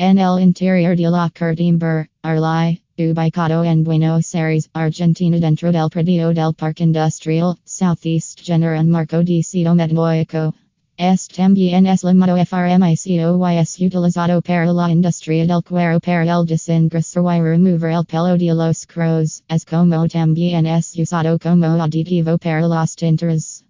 En el interior de la Curtimber, Arlai, Ubicado en Buenos Aires, Argentina dentro del predio del Parque Industrial, Southeast General Marco de Cito Metanoico. Es también es llamado FRMICO es utilizado para la industria del cuero para el desengresar y remover el pelo de los crows, es como también es usado como aditivo para las tinturas.